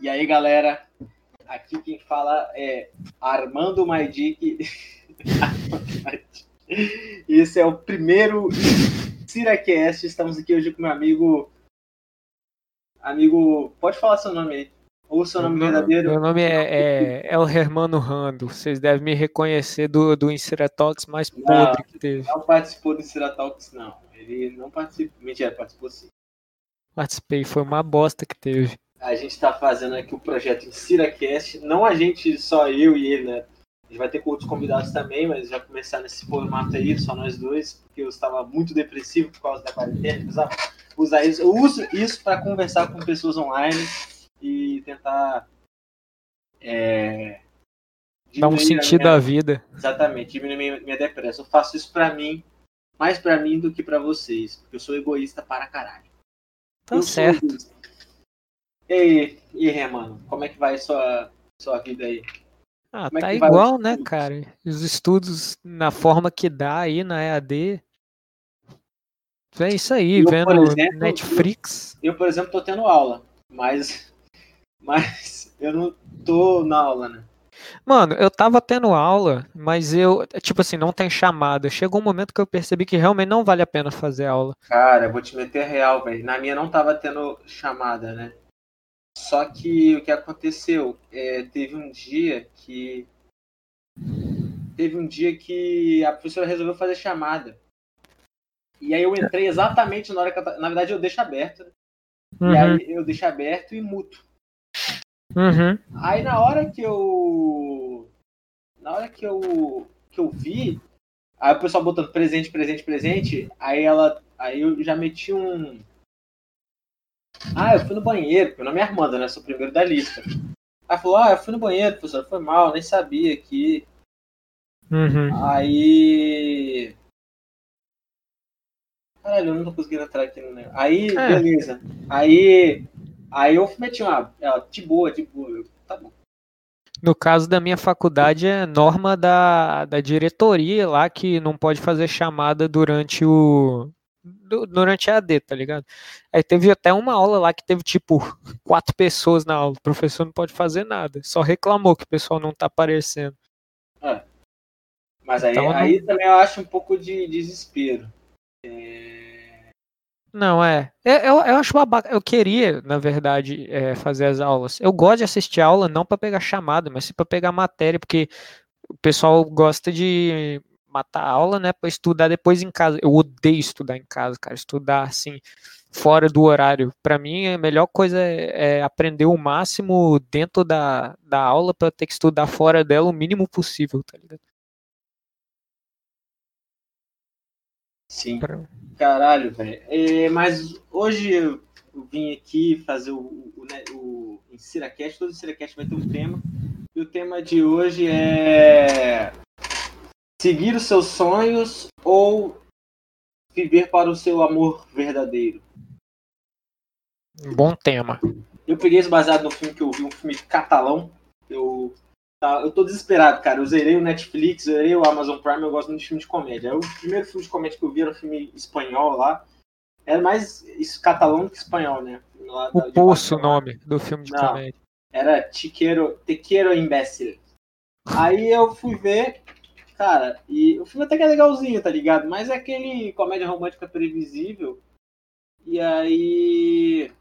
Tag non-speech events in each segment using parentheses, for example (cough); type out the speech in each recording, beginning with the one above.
E aí, galera, aqui quem fala é Armando Maidic. (laughs) Esse é o primeiro Siracast. Estamos aqui hoje com meu amigo. Amigo, pode falar seu nome aí. Ou seu nome meu, verdadeiro. Meu nome é, é, é o Hermano Rando. Vocês devem me reconhecer do, do Inseratox mais podre que teve. Não participou do Inseratox, não. Ele não participou. Mentira, participou sim. Participei, foi uma bosta que teve. A gente está fazendo aqui o projeto Insiracast. Não a gente, só eu e ele, né? A gente vai ter com outros convidados também, mas já começar nesse formato aí, só nós dois, porque eu estava muito depressivo por causa da quarentena. Precisava usar isso. Eu uso isso para conversar com pessoas online e tentar é, dar um sentido minha, à vida. Exatamente, diminuir minha, minha depressão. Eu faço isso para mim, mais para mim do que para vocês, porque eu sou egoísta para caralho. Tá eu certo. E aí, e aí, mano, como é que vai sua sua vida aí? Ah, como tá é igual, né, cara? Os estudos na forma que dá aí na EAD. É isso aí, eu, vendo exemplo, Netflix. Eu, eu, por exemplo, tô tendo aula, mas mas eu não tô na aula, né? Mano, eu tava tendo aula, mas eu, tipo assim, não tem chamada. Chegou um momento que eu percebi que realmente não vale a pena fazer aula. Cara, eu vou te meter real, velho. Na minha não tava tendo chamada, né? Só que o que aconteceu? É, teve um dia que. Teve um dia que a professora resolveu fazer chamada. E aí eu entrei exatamente na hora que eu, Na verdade, eu deixo aberto. Né? Uhum. E aí eu deixo aberto e muto. Uhum. Aí na hora que eu. Na hora que eu. que eu vi. Aí o pessoal botando presente, presente, presente. Aí ela. Aí eu já meti um ah, eu fui no banheiro, meu nome é Armando, né? Sou o primeiro da lista. Aí falou, ah, eu fui no banheiro, professor, foi mal, nem sabia que. Uhum. Aí. Caralho, eu não tô conseguindo entrar aqui no negócio. Aí, é. beleza. Aí. Aí eu meti uma. Ela, de boa, de boa. Eu, tá bom. No caso da minha faculdade, é norma da, da diretoria lá que não pode fazer chamada durante o, durante a AD, tá ligado? Aí teve até uma aula lá que teve tipo quatro pessoas na aula, o professor não pode fazer nada, só reclamou que o pessoal não tá aparecendo. É. Mas aí, então, aí não... também eu acho um pouco de desespero. É... Não, é. Eu, eu, eu acho babaca. Eu queria, na verdade, é, fazer as aulas. Eu gosto de assistir aula não para pegar chamada, mas sim para pegar matéria, porque o pessoal gosta de matar a aula, né, para estudar depois em casa. Eu odeio estudar em casa, cara, estudar assim fora do horário. Para mim, a melhor coisa é, é, aprender o máximo dentro da, da aula para ter que estudar fora dela o mínimo possível, tá ligado? Sim. Pra... Caralho, velho. É, mas hoje eu vim aqui fazer o, o, né, o Insiracast. Todo Insiracast vai ter um tema. E o tema de hoje é Seguir os seus sonhos ou viver para o seu amor verdadeiro? Bom tema. Eu peguei isso baseado no filme que eu vi, um filme catalão. Eu, tá, eu tô desesperado, cara. Eu zerei o Netflix, zerei o Amazon Prime, eu gosto muito de filme de comédia. O primeiro filme de comédia que eu vi era um filme espanhol lá. Era mais isso, catalão do que espanhol, né? Lá, o Poço, o nome do filme de Não, comédia. Era Te Quero, Te Quero Imbécil. Aí eu fui ver, Cara, e o filme até que é legalzinho, tá ligado? Mas é aquele comédia romântica previsível. E aí.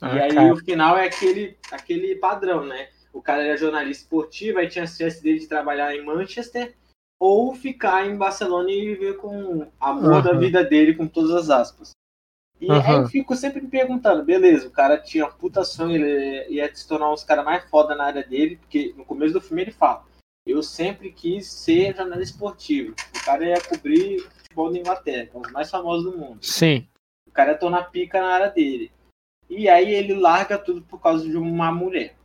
Ah, e aí cara. o final é aquele, aquele padrão, né? O cara era jornalista esportivo, aí tinha a chance dele de trabalhar em Manchester ou ficar em Barcelona e viver com a amor uhum. da vida dele, com todas as aspas. E uhum. aí eu fico sempre me perguntando, beleza, o cara tinha puta sonho, ele ia se tornar um dos caras mais foda na área dele, porque no começo do filme ele fala, eu sempre quis ser jornalista esportivo. O cara ia cobrir futebol da Inglaterra, um dos mais famosos do mundo. Sim. O cara ia tornar pica na área dele. E aí ele larga tudo por causa de uma mulher.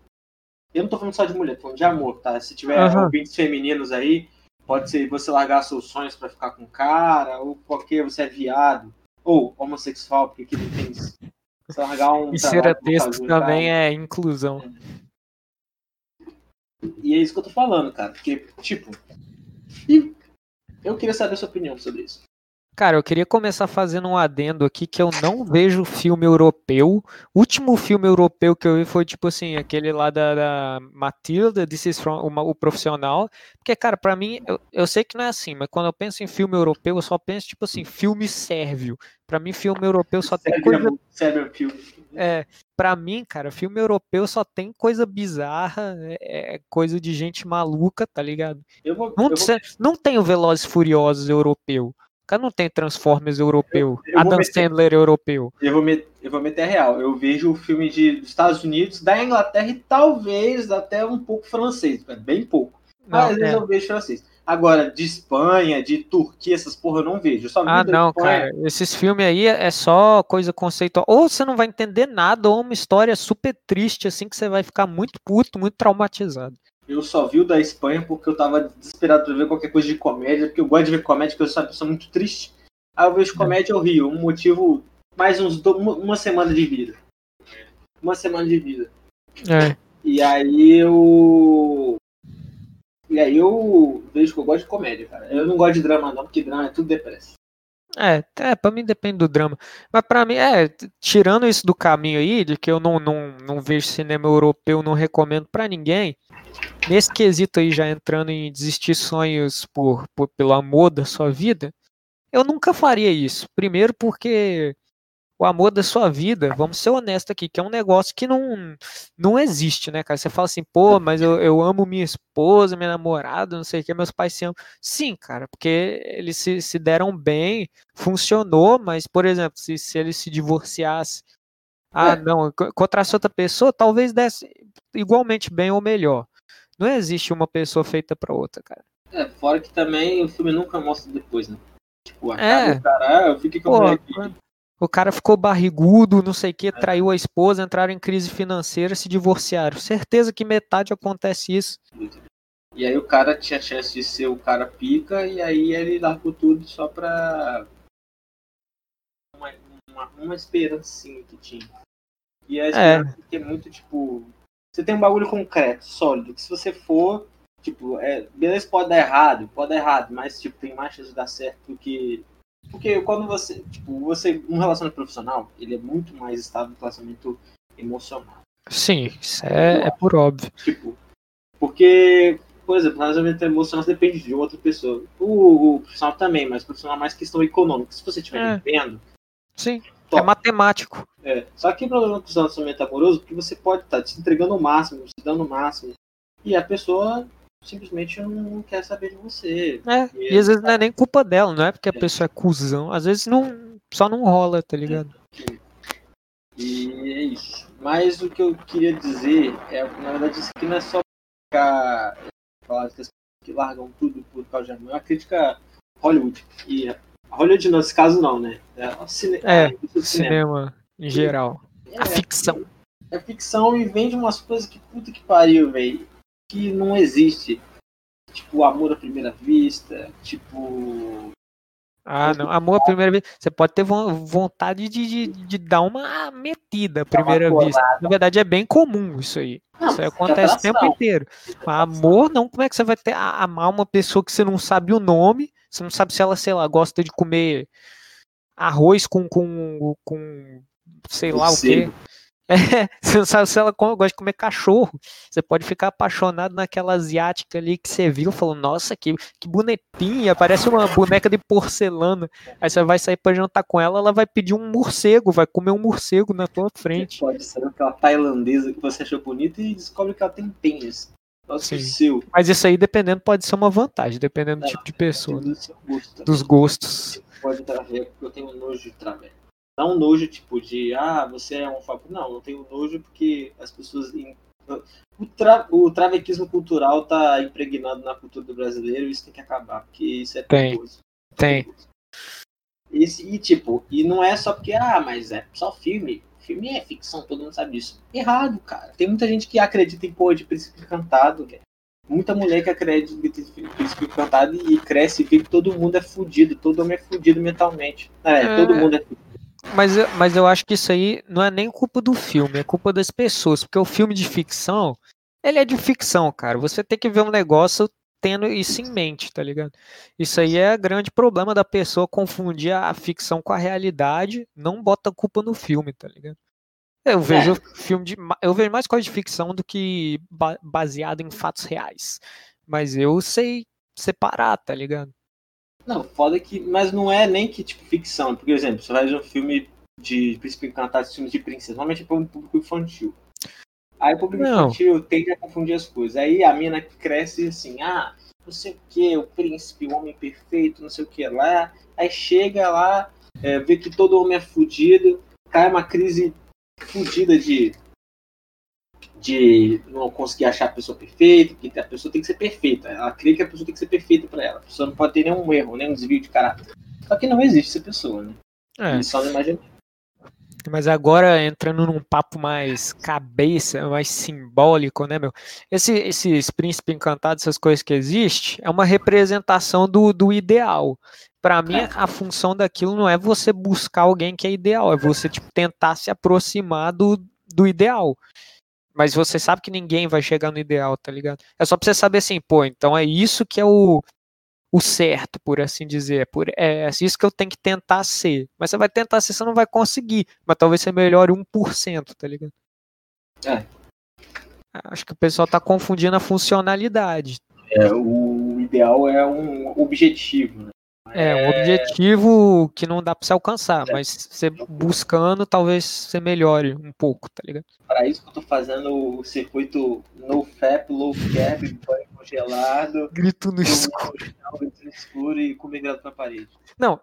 Eu não tô falando só de mulher, tô falando de amor, tá? Se tiver uhum. ouvintes femininos aí, pode ser você largar seus sonhos para ficar com o cara, ou porque você é viado, ou homossexual, porque não tem Você largar um. E ser texto também é inclusão. É. E é isso que eu tô falando, cara. Porque, tipo. E eu queria saber a sua opinião sobre isso. Cara, eu queria começar fazendo um adendo aqui que eu não vejo filme europeu. O último filme europeu que eu vi foi tipo assim, aquele lá da, da Matilda, This is from, o, o profissional. Porque, cara, para mim, eu, eu, sei que não é assim, mas quando eu penso em filme europeu, eu só penso, tipo assim, filme sérvio. Para mim, filme europeu só tem coisa. Sérvio filme. É, pra mim, cara, filme europeu só tem coisa bizarra, é, é coisa de gente maluca, tá ligado? Eu vou, não, eu vou... não tem o Velozes Furiosos europeu. Cara, não tem Transformers europeu. Eu, eu Adam meter, Sandler europeu. Eu vou, met, eu vou meter a real. Eu vejo o filme de, dos Estados Unidos, da Inglaterra e talvez até um pouco francês. Bem pouco. Mas às vezes é. eu vejo francês. Agora, de Espanha, de Turquia, essas porra eu não vejo. Eu ah, não, cara. Esses filmes aí é só coisa conceitual. Ou você não vai entender nada, ou uma história super triste, assim, que você vai ficar muito puto, muito traumatizado. Eu só vi o da Espanha porque eu tava desesperado pra ver qualquer coisa de comédia, porque eu gosto de ver comédia, porque eu sou uma pessoa muito triste. Aí eu vejo comédia, eu rio. Um motivo, mais uns do, uma semana de vida. Uma semana de vida. É. E aí eu. E aí eu vejo que eu gosto de comédia, cara. Eu não gosto de drama, não, porque drama é tudo depressa. É, é, pra mim depende do drama. Mas pra mim, é, tirando isso do caminho aí, de que eu não, não, não vejo cinema europeu, não recomendo para ninguém, nesse quesito aí, já entrando em desistir sonhos por, por, pelo amor da sua vida, eu nunca faria isso. Primeiro porque o amor da sua vida, vamos ser honestos aqui, que é um negócio que não, não existe, né, cara? Você fala assim, pô, mas eu, eu amo minha esposa, minha namorada, não sei o que, meus pais se amam. Sim, cara, porque eles se, se deram bem, funcionou, mas, por exemplo, se, se eles se divorciassem, ah, é. não, encontrasse outra pessoa, talvez desse igualmente bem ou melhor. Não existe uma pessoa feita para outra, cara. É, fora que também o filme nunca mostra depois, né? Tipo, a é. cara, ah, eu fiquei com a o cara ficou barrigudo, não sei o que, traiu a esposa, entraram em crise financeira, se divorciaram. Certeza que metade acontece isso. E aí o cara tinha chance de ser o cara pica, e aí ele largou tudo só pra. Uma, uma, uma esperancinha que tinha. E a é. esperança é. é muito tipo. Você tem um bagulho concreto, sólido, que se você for, tipo, é, beleza, pode dar errado, pode dar errado, mas tipo, tem mais chance de dar certo do que porque quando você, tipo, você, um relacionamento profissional, ele é muito mais estável que um relacionamento emocional. Sim, isso é, é por óbvio. Tipo, porque, por exemplo, o relacionamento emocional depende de outra pessoa. O, o profissional também, mas o profissional é mais questão econômica. Se você estiver é. vendo. Sim. Top. É matemático. É. Só que o problema com o relacionamento amoroso é que você pode estar tá te entregando o máximo, se dando o máximo. E a pessoa simplesmente não quer saber de você. É, e, e às vezes não é nem culpa dela, não é porque a é. pessoa é cuzão. Às vezes não, só não rola, tá ligado? E é isso. Mas o que eu queria dizer é, na verdade, isso aqui não é só ficar falar que as que largam tudo por causa de é uma crítica Hollywood. E Hollywood nesse caso não, né? É, cine... é, é cinema. cinema em geral. É, a ficção. É ficção e vende umas coisas que puta que pariu, velho que não existe. Tipo, amor à primeira vista, tipo. Ah, não. Amor à primeira vista. Você pode ter vontade de, de, de dar uma metida à primeira vista. Na verdade, é bem comum isso aí. Não, isso aí acontece o tempo inteiro. Amor, não. Como é que você vai ter amar uma pessoa que você não sabe o nome? Você não sabe se ela, sei lá, gosta de comer arroz com, com, com sei lá o quê. (laughs) É, você não sabe se ela gosta de comer cachorro. Você pode ficar apaixonado naquela asiática ali que você viu, falou, nossa, que, que bonitinha, parece uma boneca de porcelana. Aí você vai sair para jantar com ela, ela vai pedir um morcego, vai comer um morcego na tua frente. Pode ser aquela tailandesa que você achou bonita e descobre que ela tem pênis. Nossa, seu. Mas isso aí, dependendo, pode ser uma vantagem, dependendo do tipo de pessoa. Do gosto, dos gostos. Pode trazer, porque eu tenho nojo de traveco. Não nojo tipo de, ah, você é um fapo. Não, não tenho nojo porque as pessoas. O, tra... o travequismo cultural tá impregnado na cultura do brasileiro e isso tem que acabar, porque isso é tem, perigoso. Tem. Esse, e tipo, e não é só porque, ah, mas é só filme. Filme é ficção, todo mundo sabe disso. Errado, cara. Tem muita gente que acredita em porra de príncipe encantado, cara. Muita mulher que acredita em príncipe encantado e cresce e vê que todo mundo é fudido, todo homem é fudido mentalmente. É, é... todo mundo é fudido. Mas, mas eu acho que isso aí não é nem culpa do filme, é culpa das pessoas. Porque o filme de ficção, Ele é de ficção, cara. Você tem que ver um negócio tendo isso em mente, tá ligado? Isso aí é grande problema da pessoa confundir a ficção com a realidade, não bota culpa no filme, tá ligado? Eu vejo é. filme de. Eu vejo mais coisa de ficção do que baseado em fatos reais. Mas eu sei separar, tá ligado? Não, foda que. Mas não é nem que tipo ficção. Por exemplo, você faz um filme de Príncipe Encantado, filmes de princesa. Normalmente é para um público infantil. Aí o público não. infantil tende a confundir as coisas. Aí a mina cresce assim, ah, não sei o que, o príncipe, o homem perfeito, não sei o que lá. Aí chega lá, é, vê que todo homem é fudido, cai uma crise fudida de de não conseguir achar a pessoa perfeita, que a pessoa tem que ser perfeita. Ela crê que a pessoa tem que ser perfeita para ela. A pessoa não pode ter nenhum erro, nenhum desvio de caráter. Só que não existe essa pessoa, né? É. só não imagina. Mas agora entrando num papo mais cabeça, mais simbólico, né, meu? Esse, esses príncipes encantados, essas coisas que existem, é uma representação do, do ideal. Para mim, é. a função daquilo não é você buscar alguém que é ideal, é você tipo, tentar se aproximar do, do ideal. Mas você sabe que ninguém vai chegar no ideal, tá ligado? É só pra você saber assim, pô, então é isso que é o, o certo, por assim dizer. Por, é, é isso que eu tenho que tentar ser. Mas você vai tentar ser, você não vai conseguir. Mas talvez você melhore 1%, tá ligado? É. Acho que o pessoal tá confundindo a funcionalidade. É, o ideal é um objetivo, né? É, um objetivo que não dá para se alcançar, é. mas você buscando, talvez você melhore um pouco, tá ligado? Para isso que eu tô fazendo o circuito no FAP, low cap, (laughs) banho congelado. Grito no escuro. Grito no escuro e comer dentro na parede. Não,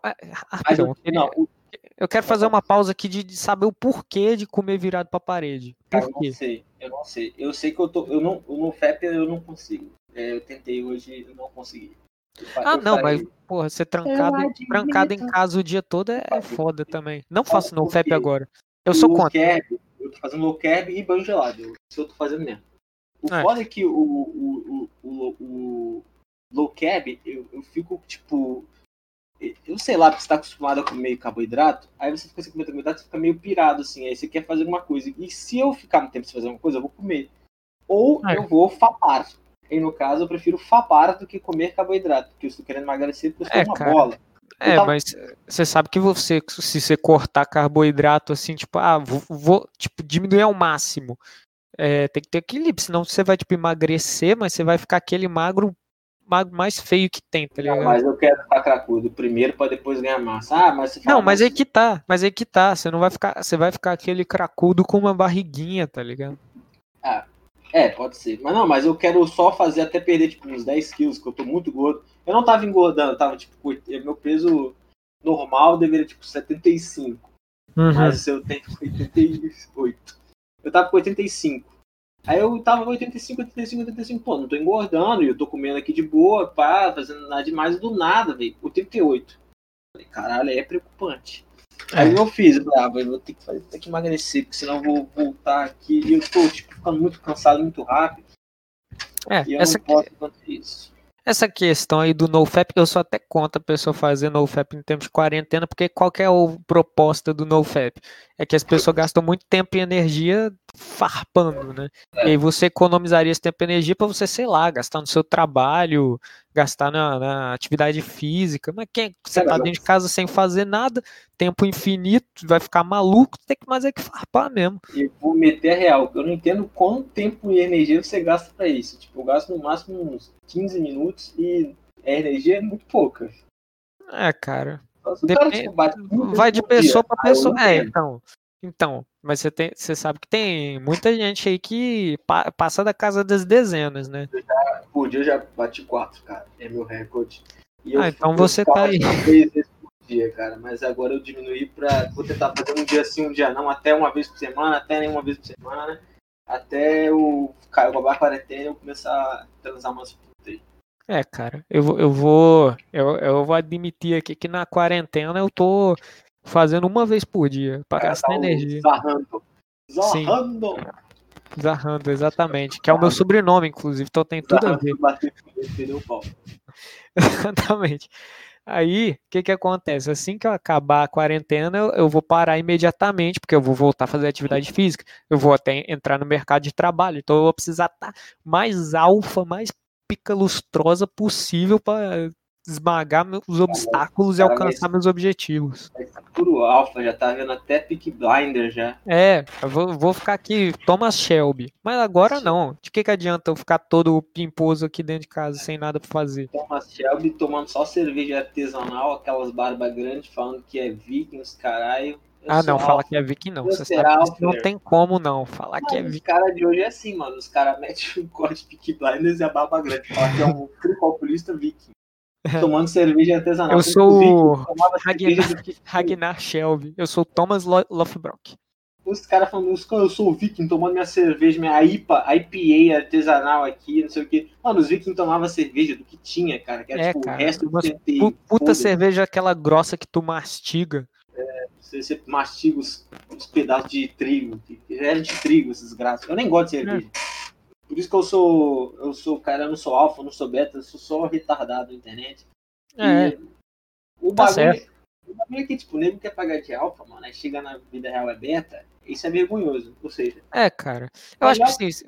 rapidão, eu, não, o... eu quero fazer uma pausa aqui de, de, saber o porquê de comer virado pra parede. Por eu não sei, eu não sei. Eu sei que eu tô. Eu não, no FAP eu não consigo. É, eu tentei hoje e não consegui. Ah, não, mas, porra, ser trancado, trancado em casa o dia todo é, é foda também. Não faço no FEP agora. Eu sou contra. Carb, eu tô fazendo low carb e banho gelado. Isso eu tô fazendo mesmo. O é. foda é que o, o, o, o, o low carb, eu, eu fico, tipo. Eu sei lá, porque você tá acostumado a comer carboidrato, aí você fica sem comer carboidrato, você fica meio pirado, assim, aí você quer fazer alguma coisa. E se eu ficar no tempo sem fazer alguma coisa, eu vou comer. Ou é. eu vou fapar. E no caso, eu prefiro fapar do que comer carboidrato, porque eu estou querendo emagrecer porque eu é, uma cara. bola. É, tava... mas você sabe que você, se você cortar carboidrato assim, tipo, ah, vou, vou tipo, diminuir ao máximo. É, tem que ter equilíbrio, senão você vai, tipo, emagrecer, mas você vai ficar aquele magro, magro mais feio que tem, tá ligado? Não, mas eu quero ficar cracudo primeiro para depois ganhar massa. Ah, mas você Não, mas aí que tá, mas aí que tá, você não vai ficar, você vai ficar aquele cracudo com uma barriguinha, tá ligado? Ah, é, pode ser. Mas não, mas eu quero só fazer até perder, tipo, uns 10 quilos, que eu tô muito gordo. Eu não tava engordando, tava, tipo, meu peso normal deveria, tipo, 75. Uhum. Mas eu tenho (laughs) 88. Eu tava com 85. Aí eu tava com 85, 85, 85. Pô, não tô engordando e eu tô comendo aqui de boa, pá, fazendo nada demais do nada, velho. 88. Falei, caralho, é preocupante. É. Aí eu fiz, bravo, eu vou ter que, fazer, ter que emagrecer, porque senão eu vou voltar aqui e eu tô tipo, ficando muito cansado muito rápido. É, e eu essa, não posso fazer isso. Essa questão aí do NoFap, eu sou até contra a pessoa fazer NoFap em tempos de quarentena, porque qual que é a proposta do NoFap? É que as pessoas gastam muito tempo e energia farpando, né? É. E aí você economizaria esse tempo e energia para você, sei lá, gastar no seu trabalho, gastar na, na atividade física. Mas quem você tá dentro de casa sem fazer nada, tempo infinito, vai ficar maluco, tem que mais é que farpar mesmo. E vou meter a real, eu não entendo quanto tempo e energia você gasta para isso. Tipo, eu gasto no máximo uns 15 minutos e a energia é muito pouca. É, cara. Depende... Vai de pessoa para pessoa. É, então. Então, mas você, tem, você sabe que tem muita gente aí que pa, passa da casa das dezenas, né? Já, por dia eu já bati quatro, cara. É meu recorde. ah, então você tá aí. (laughs) Três vezes por dia, cara. Mas agora eu diminuí pra. Vou tentar fazer um dia sim, um dia não. Até uma vez por semana, até nenhuma vez por semana. Até o cara acabar a quarentena e eu começar a transar umas. É, cara, eu, eu vou. Eu, eu vou admitir aqui que na quarentena eu tô fazendo uma vez por dia, para gastar tá energia. Zarrando. Zarrando. Sim. Zarrando, exatamente. Que é o meu sobrenome, inclusive, então tem tudo a ver. (laughs) exatamente. Aí, o que que acontece? Assim que eu acabar a quarentena, eu, eu, vou parar imediatamente, porque eu vou voltar a fazer atividade física, eu vou até entrar no mercado de trabalho, então eu vou precisar estar tá mais alfa, mais pica lustrosa possível para esmagar meus obstáculos e alcançar meus objetivos. Puro alfa, já tá vendo até Pick Blinder já. É, vou, vou ficar aqui, Thomas Shelby. Mas agora não. De que, que adianta eu ficar todo pimposo aqui dentro de casa sem nada pra fazer? Thomas Shelby tomando só cerveja artesanal, aquelas barbas grandes, falando que é vikings, caralho. Ah, não, fala que é viking não. Você sabe que não tem como não falar que é viking. Os caras de hoje é assim, mano. Os caras metem um (laughs) corte Pick Blinders e a barba grande. Fala que é um (laughs) tricopolista viking. (laughs) tomando cerveja artesanal. Eu sou Ragnar, Ragnar Shelby. Eu sou Thomas Lofbrock. Os caras falando, eu sou o Viking tomando minha cerveja, minha IPA, IPA artesanal aqui, não sei o que. Mano, os Vikings tomavam cerveja do que tinha, cara. Que era é, tipo cara, o resto do. Puta cerveja aquela grossa que tu mastiga. É, você, você mastiga os, os, pedaços de trigo. Era de trigo esses graças. Eu nem gosto de cerveja. É. Por isso que eu sou, eu sou, cara, eu não sou alfa, não sou beta, eu sou só retardado na internet. É. E o tá bagulho, certo. O bagulho é que, tipo, nego quer pagar de alfa, mano, aí chega na vida real é beta, isso é vergonhoso. Ou seja. É, cara. Eu acho que sim.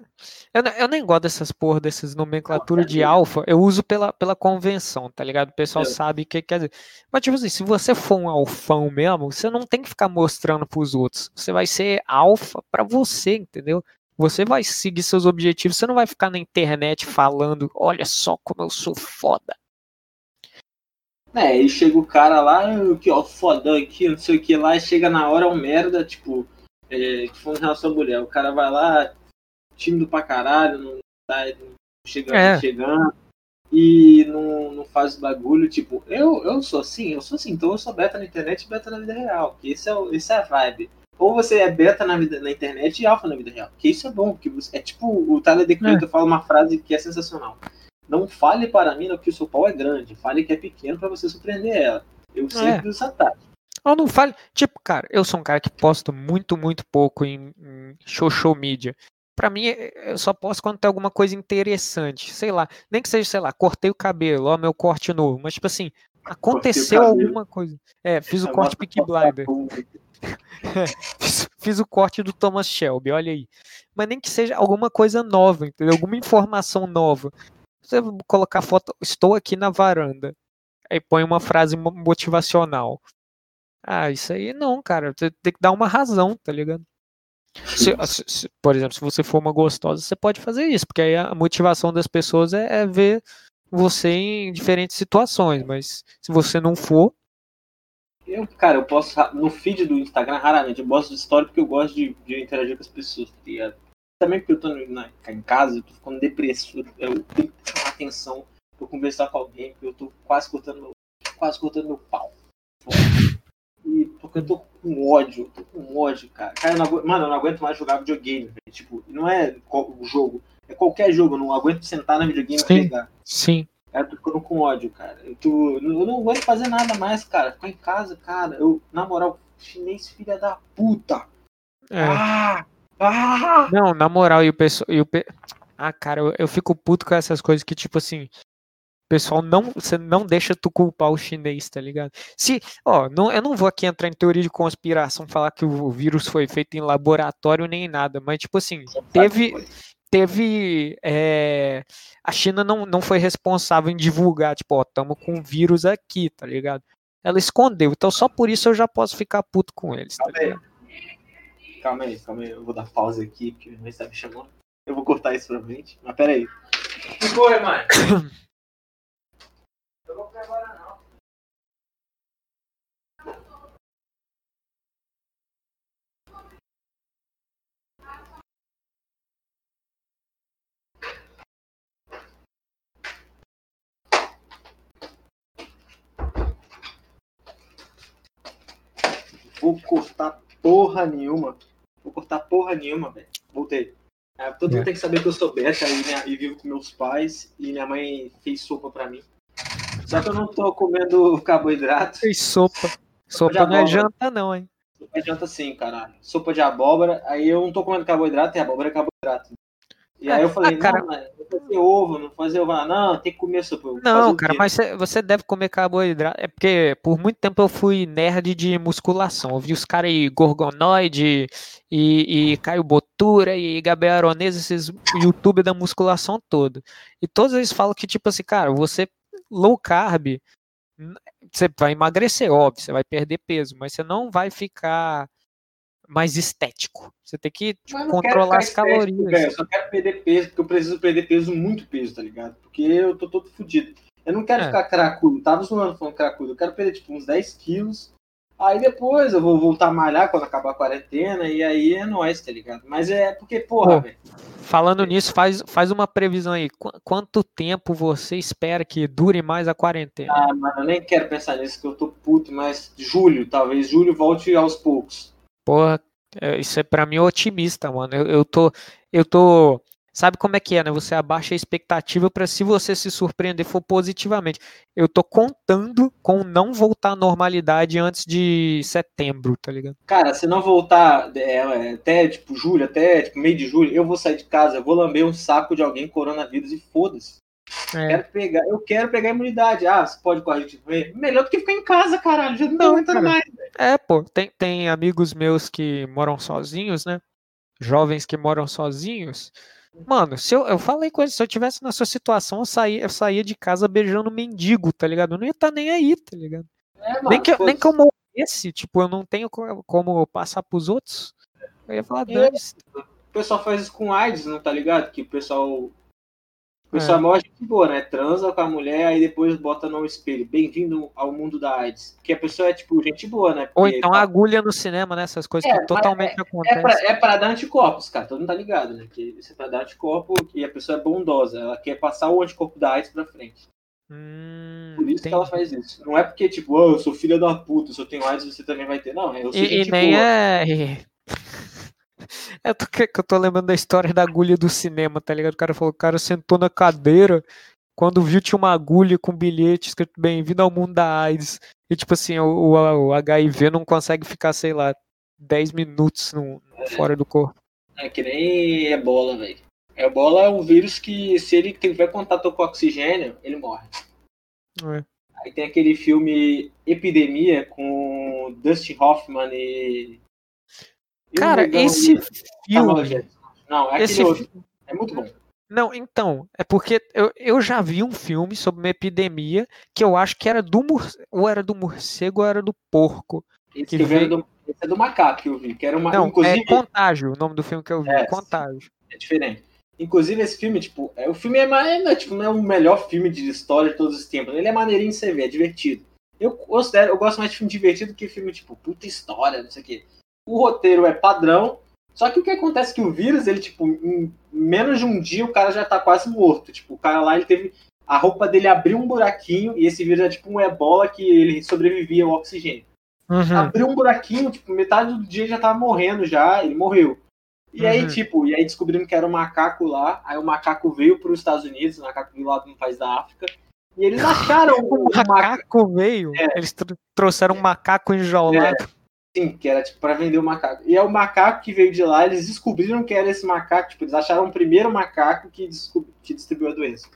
Eu, eu nem gosto dessas porra, dessas nomenclaturas de alfa. Eu uso pela, pela convenção, tá ligado? O pessoal é. sabe o que quer dizer. Mas, tipo assim, se você for um alfão mesmo, você não tem que ficar mostrando pros outros. Você vai ser alfa pra você, entendeu? Você vai seguir seus objetivos, você não vai ficar na internet falando, olha só como eu sou foda. É, e chega o cara lá, que ó, fodão aqui, não sei o que lá, e chega na hora, é um merda, tipo, é, que foi em relação à mulher. O cara vai lá, tímido pra caralho, não tá chegando, é. chegando, e não, não faz bagulho, tipo, eu, eu sou assim, eu sou assim, então eu sou beta na internet e beta na vida real, que esse é, esse é a vibe. Ou você é beta na, vida, na internet e alfa na vida real. Que isso é bom, porque você, é tipo o Tyler The Creator é. fala uma frase que é sensacional. Não fale para mim que o seu pau é grande, fale que é pequeno para você surpreender ela. Eu sempre é. uso. Ou não fale. Tipo, cara, eu sou um cara que posta muito, muito pouco em, em show, show media. Pra mim, eu só posto quando tem alguma coisa interessante. Sei lá. Nem que seja, sei lá, cortei o cabelo, ó, meu corte novo. Mas, tipo assim, aconteceu alguma coisa. É, fiz o corte Peaky Blinder. (laughs) fiz, fiz, o corte do Thomas Shelby, olha aí. Mas nem que seja alguma coisa nova, entendeu? Alguma informação nova. Você colocar foto, estou aqui na varanda. Aí põe uma frase motivacional. Ah, isso aí não, cara. Você tem que dar uma razão, tá ligado? Se, se, por exemplo, se você for uma gostosa, você pode fazer isso, porque aí a motivação das pessoas é, é ver você em diferentes situações, mas se você não for, eu, cara, eu posso. No feed do Instagram, raramente. Eu gosto de história porque eu gosto de, de interagir com as pessoas, tá ligado? Também porque eu tô na, em casa, eu tô ficando depressivo. Eu tenho que chamar atenção pra conversar com alguém, porque eu tô quase cortando meu, quase cortando meu pau. E porque eu tô com ódio, eu tô com ódio, cara. cara eu mano, eu não aguento mais jogar videogame, velho. Tipo, não é o jogo, é qualquer jogo. Eu não aguento sentar no videogame sim, e pegar. Sim. Cara, eu tô ficando com ódio, cara. Eu, tô, eu não aguento fazer nada mais, cara. Ficar em casa, cara. Eu, na moral, chinês filha da puta. É. Ah! Ah! Não, na moral, e o pessoal. E o pe... Ah, cara, eu, eu fico puto com essas coisas que, tipo assim, o pessoal não, você não deixa tu culpar o chinês, tá ligado? Se, ó, não, eu não vou aqui entrar em teoria de conspiração, falar que o vírus foi feito em laboratório nem nada, mas tipo assim, teve, teve. É, a China não, não foi responsável em divulgar, tipo, ó, tamo com vírus aqui, tá ligado? Ela escondeu, então só por isso eu já posso ficar puto com eles, tá ligado? Calma aí, calma aí, eu vou dar pausa aqui, porque minha mãe está me chamando. Eu vou cortar isso pra frente, mas pera aí. Que foi, mãe? (coughs) eu vou ficar agora não. Vou cortar porra nenhuma. Vou cortar porra nenhuma, velho. Voltei. É, todo mundo é. tem que saber que eu sou beta e, minha, e, vivo com meus pais. E minha mãe fez sopa pra mim. Só que eu não tô comendo carboidrato. Fez sopa. Sopa, sopa não é janta, não, hein? Sopa é janta sim, caralho. Sopa de abóbora. Aí eu não tô comendo carboidrato e abóbora é carboidrato. E aí eu falei, Ah, cara- não, mas vou fazer ovo, não fazer ovo. Não, tem que comer sopa. Não, cara, mas cê- você deve comer carboidrato. É porque por muito tempo eu fui nerd de musculação. Eu vi os caras aí, Gorgonoide e, e Caio Botura e Gabriel Aronese, esses youtubers da musculação todo. E todos eles falam que, tipo assim, cara, você low carb, você vai emagrecer, óbvio, você vai perder peso, mas você não vai ficar mais estético. Você tem que tipo, controlar as calorias. velho, Eu só quero perder peso, porque eu preciso perder peso, muito peso, tá ligado? Porque eu tô todo fudido. Eu não quero É. ficar cracudo, tava zoando falando cracudo. Eu quero perder, tipo, uns 10 quilos. Aí depois eu vou voltar a malhar quando acabar a quarentena, e aí é nóis, tá ligado? Mas é porque, porra, velho. Falando nisso, faz, faz uma previsão aí. Qu- quanto tempo você espera que dure mais a quarentena? Ah, mano, eu nem quero pensar nisso, que eu tô puto, mas julho, talvez julho volte aos poucos. Porra, é, isso é pra mim otimista, mano. Eu, eu tô. Eu tô. Sabe como é que é, né? Você abaixa a expectativa pra se você se surpreender for positivamente. Eu tô contando com não voltar à normalidade antes de setembro, tá ligado? Cara, se não voltar é, é, até, tipo, julho, até tipo, meio de julho, eu vou sair de casa, eu vou lamber um saco de alguém coronavírus e foda-se. É. Quero pegar, eu quero pegar a imunidade. Ah, você pode correr de ver? Melhor do que ficar em casa, caralho. Já não Não, cara. mais. É, pô, tem, tem amigos meus que moram sozinhos, né? Jovens que moram sozinhos. Mano, se eu, eu falei com eles, se eu tivesse na sua situação, eu saía, eu saía de casa beijando mendigo, tá ligado? Eu não ia estar nem aí, tá ligado? É, mano, nem, que, eu- nem que eu morresse, tipo, eu não tenho co- como passar pros outros. Eu ia falar, É. dane-se. O pessoal faz isso com AIDS, não tá ligado? Que o pessoal. O É. pessoal morre de boa, né? Transa com a mulher, aí depois bota no espelho. Bem-vindo ao mundo da AIDS. Porque a pessoa é, tipo, gente boa, né? Ou Porque então tá- agulha no cinema, né? Essas coisas É, que totalmente É pra, acontecem. é pra dar anticorpos, cara. Todo mundo tá ligado, né? Que isso é pra dar anticorpo e a pessoa é bondosa. Ela quer passar o anticorpo da AIDS pra frente. Hum, Por isso que ela faz isso. Não é porque, tipo, "Oh, eu sou filha da puta, se eu tenho AIDS, você também vai ter. Não, eu sou E, e gente nem boa. é. (laughs) É que eu tô lembrando da história da agulha do cinema, tá ligado? O cara falou, o cara sentou na cadeira, quando viu tinha uma agulha com bilhete escrito bem-vindo ao mundo da AIDS. E tipo assim, o, o- o HIV não consegue ficar, sei lá, 10 minutos no- fora do corpo. É que nem ebola, velho. Ebola é um vírus que, se ele tiver contato com oxigênio, ele morre. É. Aí tem aquele filme Epidemia com Dustin Hoffman e. Cara, negão esse filme. Não, é Esse outro. É muito bom. Não, então, é porque eu, eu já vi um filme sobre uma epidemia que eu acho que era do ou era do morcego ou era do porco. Esse, Que veio- do, esse é do macaco que eu vi, que era uma. Não, inclusive, é Contágio, o nome do filme que eu vi, É, Contágio. é diferente. Inclusive, esse filme, tipo, é, o filme é, mais, não é, tipo, não é o melhor filme de história de todos os tempos. Ele é maneirinho de você ver, é divertido. Eu considero, eu gosto mais de filme divertido que filme, tipo, puta história, não sei o quê. O roteiro é padrão, só que o que acontece é que o vírus, ele, tipo, em menos de um dia o cara já tá quase morto. Tipo, o cara lá, ele teve. A roupa dele abriu um buraquinho e esse vírus é tipo um ebola que ele sobrevivia ao oxigênio Uhum. abriu um buraquinho, tipo, metade do dia ele já tava morrendo já, ele morreu. E aí, Uhum. tipo, e aí descobrimos que era um macaco lá, aí o macaco veio para os Estados Unidos, o macaco veio lá de um país da África, e eles (laughs) acharam O um macaco, macaco veio, eles tr- trouxeram um macaco enjaulado. Sim, que era tipo para vender o macaco. E é o macaco que veio de lá, eles descobriram que era esse macaco, tipo, eles acharam o primeiro macaco que, que distribuiu a doença.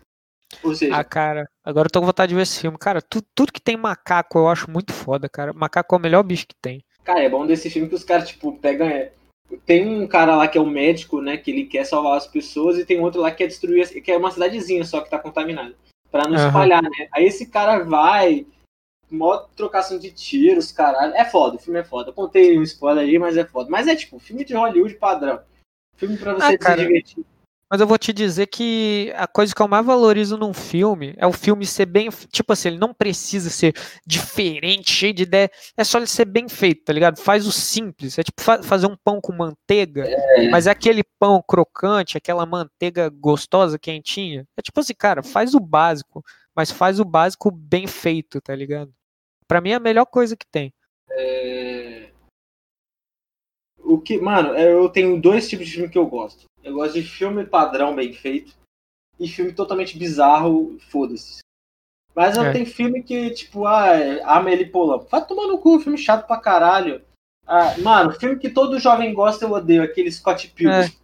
Ou seja, Ah, cara, agora eu tô com vontade de ver esse filme. Cara, tu- tudo que tem macaco eu acho muito foda, cara. Macaco é o melhor bicho que tem. Cara, é bom desse filme que os caras, tipo, pegam. é, Tem um cara lá que é um médico, né? Que ele quer salvar as pessoas, e tem outro lá que quer destruir, que é uma cidadezinha só que tá contaminada. Pra não Aham. espalhar, né? Aí esse cara vai, mó trocação de tiros, caralho. É foda, o filme é foda. Eu contei um spoiler aí, mas é foda. Mas é tipo, filme de Hollywood padrão. Filme pra você Ah, se cara. divertir. Mas eu vou te dizer que a coisa que eu mais valorizo num filme é o filme ser bem. Tipo assim, ele não precisa ser diferente, cheio de ideia. É só ele ser bem feito, tá ligado? Faz o simples. É tipo fa- fazer um pão com manteiga, mas é aquele pão crocante, aquela manteiga gostosa, quentinha. É tipo assim, cara, faz o básico, mas faz o básico bem feito, tá ligado? Pra mim é a melhor coisa que tem. É... O que, mano, é, eu tenho dois tipos de filme que eu gosto. Eu gosto de filme padrão bem feito e filme totalmente bizarro, foda-se. Mas eu É. tenho filme que, tipo, ah, é Amelie Poulain. Vai tomar no cu, filme chato pra caralho. Ah, mano, filme que todo jovem gosta eu odeio, aquele Scott Pilgrim. É.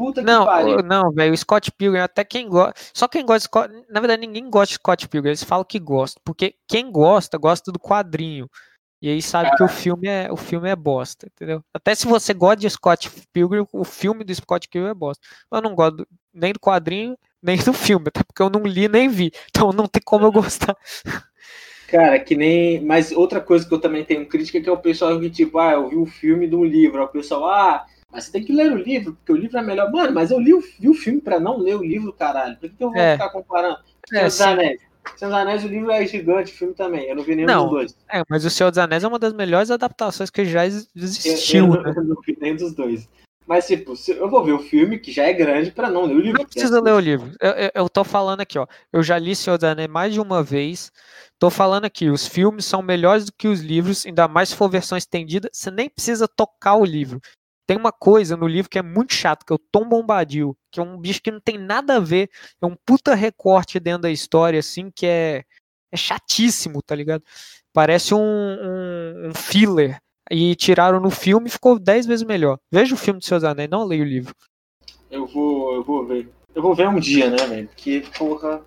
Puta que Não, pariu. o- não, velho, o Scott Pilgrim, até quem gosta. Só quem gosta de Scott. Na verdade, ninguém gosta de Scott Pilgrim, eles falam que gosta. Porque quem gosta, gosta do quadrinho. E aí sabe que o filme é o filme é bosta, entendeu? Até se você gosta de Scott Pilgrim, o filme do Scott Pilgrim é bosta. Eu não gosto do- nem do quadrinho, nem do filme, até porque eu não li nem vi. Então não tem como eu gostar. Cara, que nem. Mas outra coisa que eu também tenho crítica que é o pessoal que, tipo, ah, eu vi o filme um livro. Aí O pessoal, ah, mas você tem que ler o livro, porque o livro é melhor. Mano, mas eu li o, vi o filme pra não ler o livro, caralho. Por que, que eu vou É. ficar comparando? É, Senhor dos. Anéis. Senhor dos Anéis, o livro é gigante, o filme também. Eu não vi nenhum Não, dos dois. É, mas o Senhor dos Anéis é uma das melhores adaptações que já ex- Eu, existiu, eu, né? eu não vi nenhum dos dois. Mas, tipo, eu vou ver o filme, que já é grande, pra não ler o livro. Não porque é precisa ler o livro. Eu, eu, eu tô falando aqui, ó. Eu já li Senhor dos Anéis mais de uma vez. Tô falando aqui, os filmes são melhores do que os livros, ainda mais se for versão estendida. Você nem precisa tocar o livro. Tem uma coisa no livro que é muito chato, que é o Tom Bombadil, que é um bicho que não tem nada a ver. É um puta recorte dentro da história, assim, que é, é chatíssimo, tá ligado? Parece um, um, um filler. E tiraram no filme e ficou 10 vezes melhor. Veja o filme do dos Anéis, não leia o livro. Eu vou, eu vou ver. Eu vou ver um dia, né, velho? Porque, porra,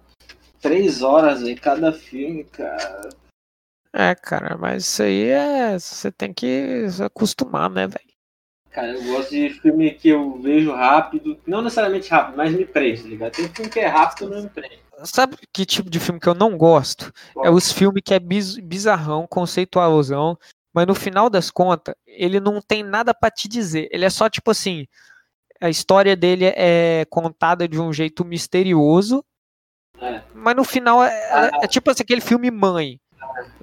três horas em cada filme, cara. É, cara, mas isso aí é. Você tem que se acostumar, né, velho? Cara, eu gosto de filme que eu vejo rápido. Não necessariamente rápido, mas me prende, tá ligado? Tem filme que é rápido não me prende. Sabe que tipo de filme que eu não gosto? É os filmes que é biz- bizarrão, conceitualzão, mas no final das contas, ele não tem nada pra te dizer. Ele é só tipo assim. A história dele é contada de um jeito misterioso, É. mas no final é, é- é tipo assim, aquele filme Mãe.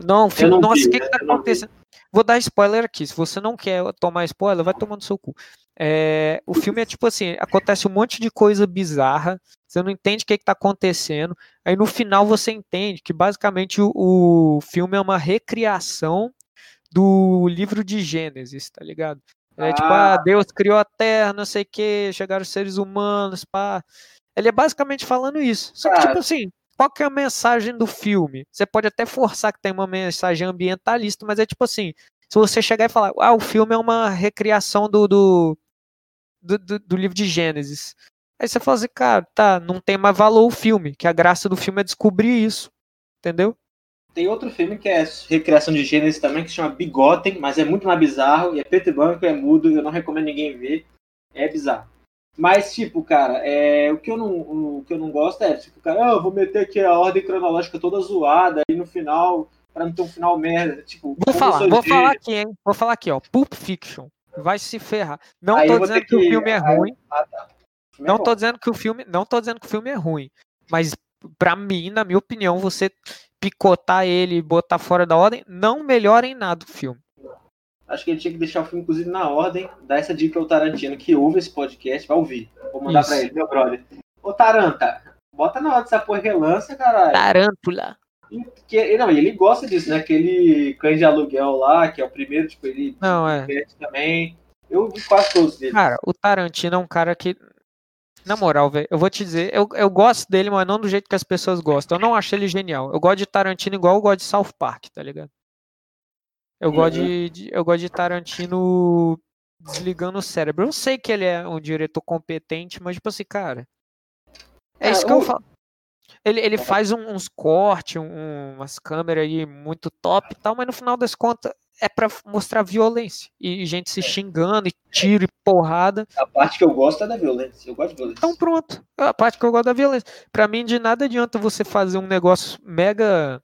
Não, filme, não nossa, o que, que tá não vi. acontecendo? Vou dar spoiler aqui. Se você não quer tomar spoiler, vai tomando seu cu. É, o filme é tipo assim: acontece um monte de coisa bizarra, você não entende o que, que tá acontecendo. Aí no final você entende que basicamente o, o filme é uma recriação do livro de Gênesis, tá ligado? É tipo, Ah. ah, Deus criou a terra, não sei o que, chegaram os seres humanos, pá. Ele é basicamente falando isso. Só que, Cara. tipo assim, qual que é a mensagem do filme? Você pode até forçar que tem uma mensagem ambientalista, mas é tipo assim, se você chegar e falar, ah, o filme é uma recriação do, do, do, do- do livro de Gênesis. Aí você fala assim, cara, tá, não tem mais valor o filme, que a graça do filme é descobrir isso. Entendeu? Tem outro filme que é recriação de Gênesis também, que se chama Bigotem, mas é muito mais bizarro, e é preto e branco, é mudo, eu não recomendo ninguém ver. É bizarro. Mas, tipo, cara, é, o, que eu não, o que eu não gosto é, tipo, cara, ah, eu vou meter aqui a ordem cronológica toda zoada, e no final, pra não ter um final merda. Tipo, Vou falar, vou falar aqui, hein? Vou falar aqui, ó. Pulp Fiction. Vai se ferrar. Não Aí tô dizendo ter que, o que- filme é aí- ruim. Ah, tá. Filme é Não bom. tô dizendo que o filme, não tô dizendo que o filme é ruim, mas pra mim, na minha opinião, você picotar ele e botar fora da ordem não melhora em nada o filme. Acho que ele tinha que deixar o filme, inclusive, na ordem, dar essa dica ao Tarantino, que ouve esse podcast, vai ouvir. Vou mandar Isso. pra ele, meu brother. Ô, Taranta, bota na ordem essa porra relança, caralho. Tarântula. Que, não, e ele gosta disso, né? Aquele cães de aluguel lá, que é o primeiro, tipo, ele Não, é. também. Eu vi quase todos dele. Cara, o Tarantino é um cara que. Na moral, velho, eu vou te dizer, eu, eu gosto dele, mas não do jeito que as pessoas gostam. Eu não acho ele genial. Eu gosto de Tarantino igual eu gosto de South Park, tá ligado? Eu gosto Uhum. de, de- eu gosto de Tarantino desligando o cérebro. Eu sei que ele é um diretor competente, mas tipo assim, cara. É Ah, isso que eu falo. Ele, ele faz um- uns cortes, um- umas câmeras aí muito top e tal, mas no final das contas é pra mostrar violência. E gente se xingando, e tiro e porrada. A parte que eu gosto é da violência. Eu gosto de violência. Então pronto. É a parte que eu gosto da violência. Pra mim, de nada adianta você fazer um negócio mega.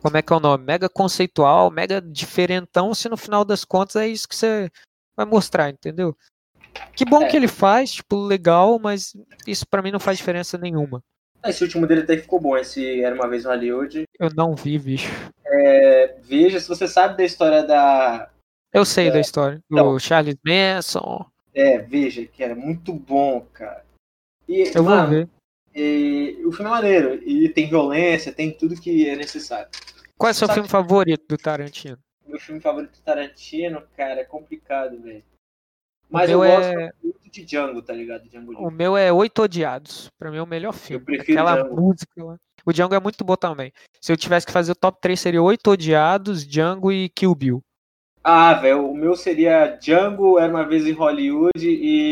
Como é que é o nome? Mega conceitual, mega diferentão, se no final das contas é isso que você vai mostrar, entendeu? Que bom É. que ele faz, tipo, legal, mas isso pra mim não faz diferença nenhuma. Esse último dele até ficou bom, esse Era Uma Vez em Hollywood. Eu não vi, bicho. É, veja, se você sabe da história da... Eu sei da história. Do então. Charles Manson. É, veja, que era muito bom, cara. E, Eu vou mano, ver. E o filme é maneiro. E tem violência, tem tudo que é necessário. Qual é o seu filme favorito do Tarantino? Meu filme favorito do Tarantino, cara, é complicado, velho. Mas meu eu gosto é- muito de Django, tá ligado? Django O meu é Oito Odiados. Pra mim é o melhor filme. prefiro Aquela Django. música lá. O Django é muito bom também. Se eu tivesse que fazer o top 3, seria Oito Odiados, Django e Kill Bill. Ah, velho, o meu seria Django, Era Uma Vez em Hollywood e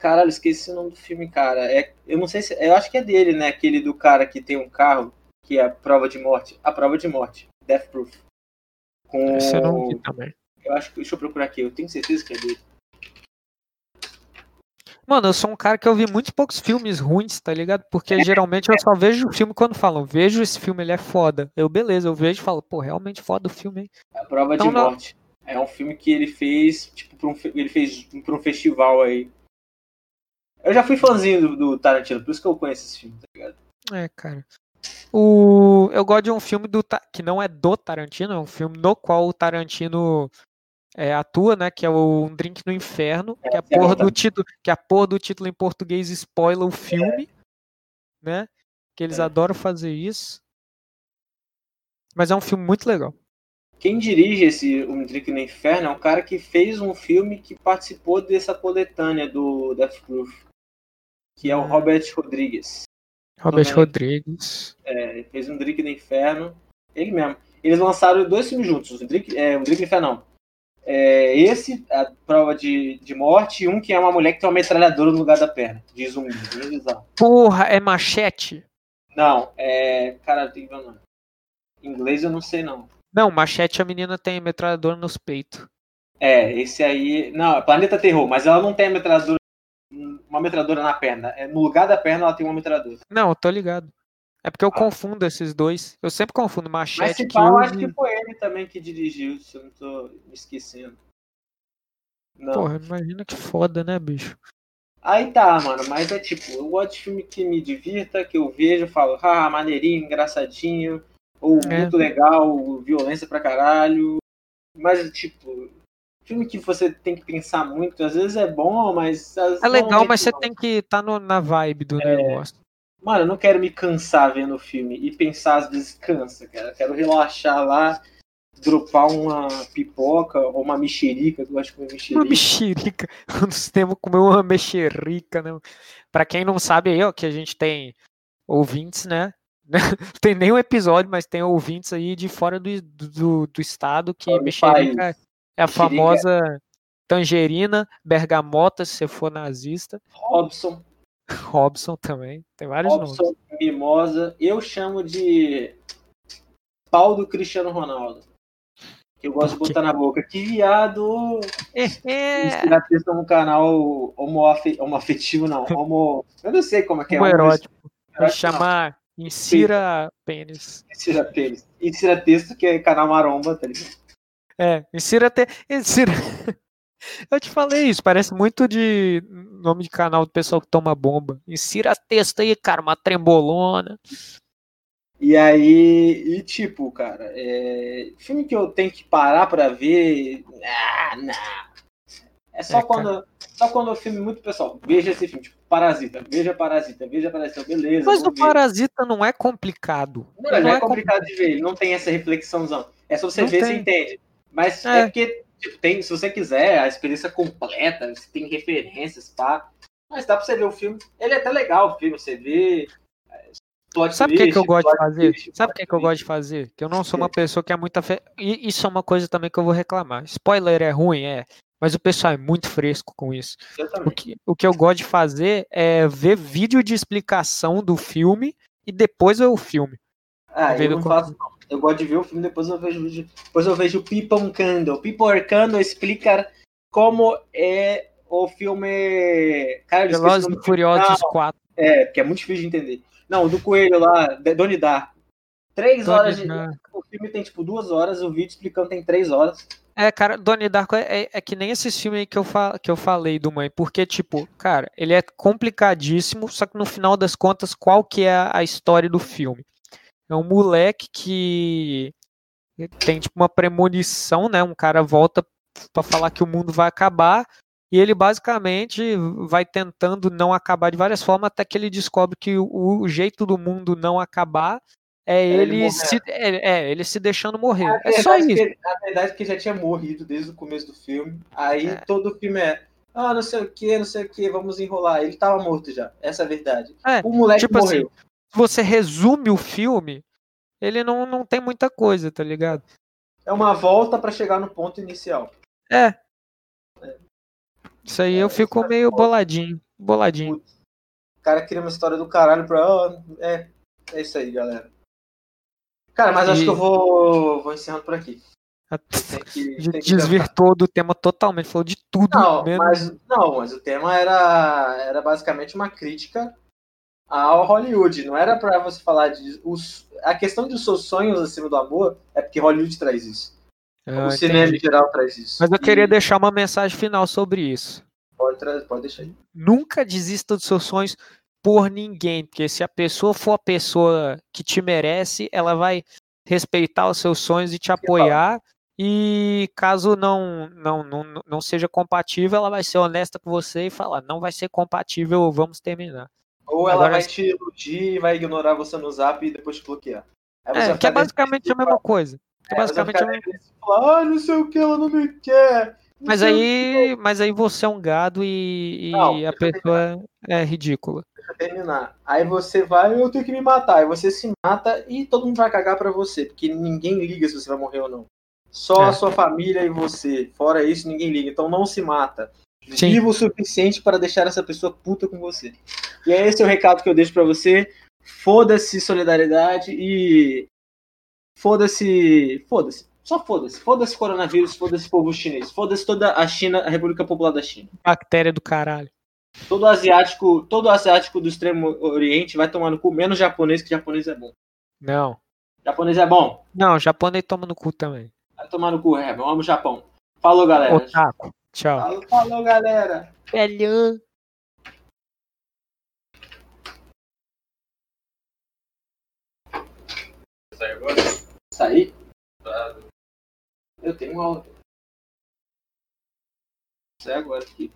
Caralho, esqueci o nome do filme, cara. É, eu não sei se. Eu acho que é dele, né? Aquele do cara que tem um carro, que é a prova de morte. A prova de morte. Death Proof. Com. Esse eu não vi também. Eu acho que. Deixa eu procurar aqui, eu tenho certeza que é dele. Mano, eu sou um cara que eu vi muito poucos filmes ruins, tá ligado? Porque geralmente eu só vejo o filme quando falam, vejo esse filme, ele é foda. Eu, beleza, eu vejo e falo, pô, realmente foda o filme, hein? A prova Então de não- morte. É um filme que ele fez, tipo, um, ele fez pra um festival aí. Eu já fui fãzinho do, do Tarantino, por isso que eu conheço esse filme, tá ligado? É, cara. O... Eu gosto de um filme do que não é do Tarantino, é um filme no qual o Tarantino é, atua, né? Que é o Um Drink no Inferno, que a é porra do título, que a porra do título em português spoiler o filme, né? Que eles É. adoram fazer isso. Mas é um filme muito legal. Quem dirige esse Um Drink no Inferno é um cara que fez um filme que participou dessa coletânea do Death Proof, que é o Hum. Robert Rodrigues. Robert Também. Rodrigues. É, ele fez Um Drink no Inferno, ele mesmo. Eles lançaram dois filmes juntos, Um Drink, é, um Drink no Inferno não. É, esse, a prova de, de morte, e um que é uma mulher que tem uma metralhadora no lugar da perna, de zumbi, bem bizarro. Porra, é machete? Não, é. Cara, tem que ver o nome. Em inglês eu não sei não. Não, machete a menina tem metralhadora nos peitos. É, esse aí. Não, é Planeta Terror, mas ela não tem a metralhadora. Uma metralhadora na perna. É, no lugar da perna ela tem uma metralhadora. Não, eu tô ligado. É porque eu Ah. confundo esses dois. Eu sempre confundo Mas machete se que pá, eu acho que foi ele também que dirigiu, se eu não tô me esquecendo. Não. Porra, imagina que foda, né, bicho? Aí tá, mano, mas é tipo, eu gosto de filme que me divirta, que eu vejo falo, ah, maneirinho, engraçadinho, ou É. muito legal, violência pra caralho. Mas, tipo, filme que você tem que pensar muito, às vezes é bom, mas. às- É legal, mas você não. tem que estar na vibe do negócio. Mano, eu não quero me cansar vendo o filme. E pensar às vezes cansa, cara. Eu quero relaxar lá, dropar uma pipoca ou uma mexerica, que eu gosto de comer Uma mexerica. mexerica. (laughs) No cinema comer uma mexerica, né? Pra quem não sabe aí, ó, que a gente tem ouvintes, né? (laughs) Tem nenhum episódio, mas tem ouvintes aí de fora do, do, do estado que Fora mexerica. É a famosa tangerina, bergamota, se você for nazista. Robson, (laughs) Robson também. Tem vários nomes. Robson, mimosa. Eu chamo de pau do Cristiano Ronaldo. Que eu gosto de botar na boca. Que viado! É, Inspirar texto no canal homoafe- homoafetivo, não. Homo. Eu não sei como é que é. um erótico. Vou chamar Insira Pênis. Insira texto. Insira texto, que é canal maromba, tá ligado? É, Insira te... Insira... (laughs) Eu te falei isso, parece muito de nome de canal do pessoal que toma bomba. Insira texto aí, cara, uma trembolona. E aí, e tipo, cara, é... filme que eu tenho que parar pra ver. Ah, não. É só É, quando. Só quando o filme muito pessoal. Veja esse filme, tipo, Parasita, veja Parasita, veja Parasita, beleza. Mas o ver. Parasita não é complicado. Não, não é com- complicado de ver, ele não tem essa reflexãozão. É só você Não ver, você tem. entende. Mas É. é, porque, tipo, tem, se você quiser a experiência completa, você tem referências, pá. Mas dá pra você ver o filme. Ele é até legal o filme, você vê. é, plot Sabe o que, que eu gosto de fazer? twist, Sabe o que, que eu gosto de fazer? Que eu não sou uma pessoa que é muito afe... E isso é uma coisa também que eu vou reclamar. Spoiler é ruim, é. Mas o pessoal é muito fresco com isso. O que, o que eu gosto de fazer é ver vídeo de explicação do filme e depois ver o filme. Ah, eu não faço não. Eu gosto de ver o filme, depois eu vejo o vídeo. Depois eu vejo o Piponcando. Piponcando explica como é o filme. Cara, eu esqueci o Velozes e Furiosos 4. É, porque é muito difícil de entender. Não, o do Coelho lá, Donnie Darko. Três horas de. O filme tem tipo duas horas, o vídeo explicando tem três horas. É, cara, Donnie Darko é, é- é que nem esses filmes aí que eu, fa que eu falei do Mãe, porque, tipo, cara, ele é complicadíssimo, só que no final das contas, qual que é a, a história do filme? É um moleque que tem, tipo, uma premonição, né? Um cara volta pra falar que o mundo vai acabar, e ele basicamente vai tentando não acabar de várias formas, até que ele descobre que o, o jeito do mundo não acabar é ele ele, morrer. se, é, é, ele se deixando morrer. A É só verdade isso. que- a verdade é que ele já tinha morrido desde o começo do filme. Aí É. todo o filme é. Ah, não sei o que, não sei o que, vamos enrolar. Ele tava morto já. Essa é a verdade. É, o moleque tipo assim, morreu. se você resume o filme, ele não, não tem muita coisa, tá ligado? É uma volta pra chegar no ponto inicial. É. Isso aí eu É, fico isso é meio boladinho. boladinho. O cara cria uma história do caralho pra. é, é isso aí, galera. Cara, mas acho E- que eu vou, vou encerrando por aqui. Que (laughs) Desvirtou do tema totalmente, falou de tudo Não, mesmo. mas, não, mas o tema era, era basicamente uma crítica ao Hollywood. Não era pra você falar de. Os, a questão dos seus sonhos acima do amor é porque Hollywood traz isso. Ah, o cinema entendi. em geral traz isso. Mas eu queria E deixar uma mensagem final sobre isso. Pode, pode deixar aí. Nunca desista dos seus sonhos por ninguém, porque se a pessoa for a pessoa que te merece, ela vai respeitar os seus sonhos e te apoiar. E caso não, não, não, não seja compatível, ela vai ser honesta com você e falar: não vai ser compatível, vamos terminar. Ou ela Agora- vai te iludir e vai ignorar você no zap e depois te bloquear. É, que é ficar basicamente a mesma coisa. Que é, basicamente é a mesma- e falar, ah, não sei o que, ela não me quer. não Mas aí, mas aí você é um gado e, e Não, a deixa eu pessoa é ridícula. pra terminar. Aí você vai, eu tenho que me matar. Aí você se mata e todo mundo vai cagar pra você, porque ninguém liga se você vai morrer ou não. Só É. a sua família e você. Fora isso, ninguém liga. Então não se mata. Sim. Viva o suficiente para deixar essa pessoa puta com você. E é esse o recado que eu deixo pra você. Foda-se solidariedade e foda-se, foda-se. Só foda-se. Foda-se coronavírus, foda-se povo chinês. Foda-se toda a China, a República Popular da China. Bactéria do caralho. Todo asiático, todo asiático do extremo oriente vai tomar no cu, menos japonês, que japonês é bom. Não. Japonês é bom. Não, japonês toma no cu também. Vai tomar no cu, Rebel. Eu amo o Japão. Falou, galera. Otaku. Tchau. Falou, falou, galera. Velho. Sai agora? Sair? Eu tenho aula. Sai agora aqui.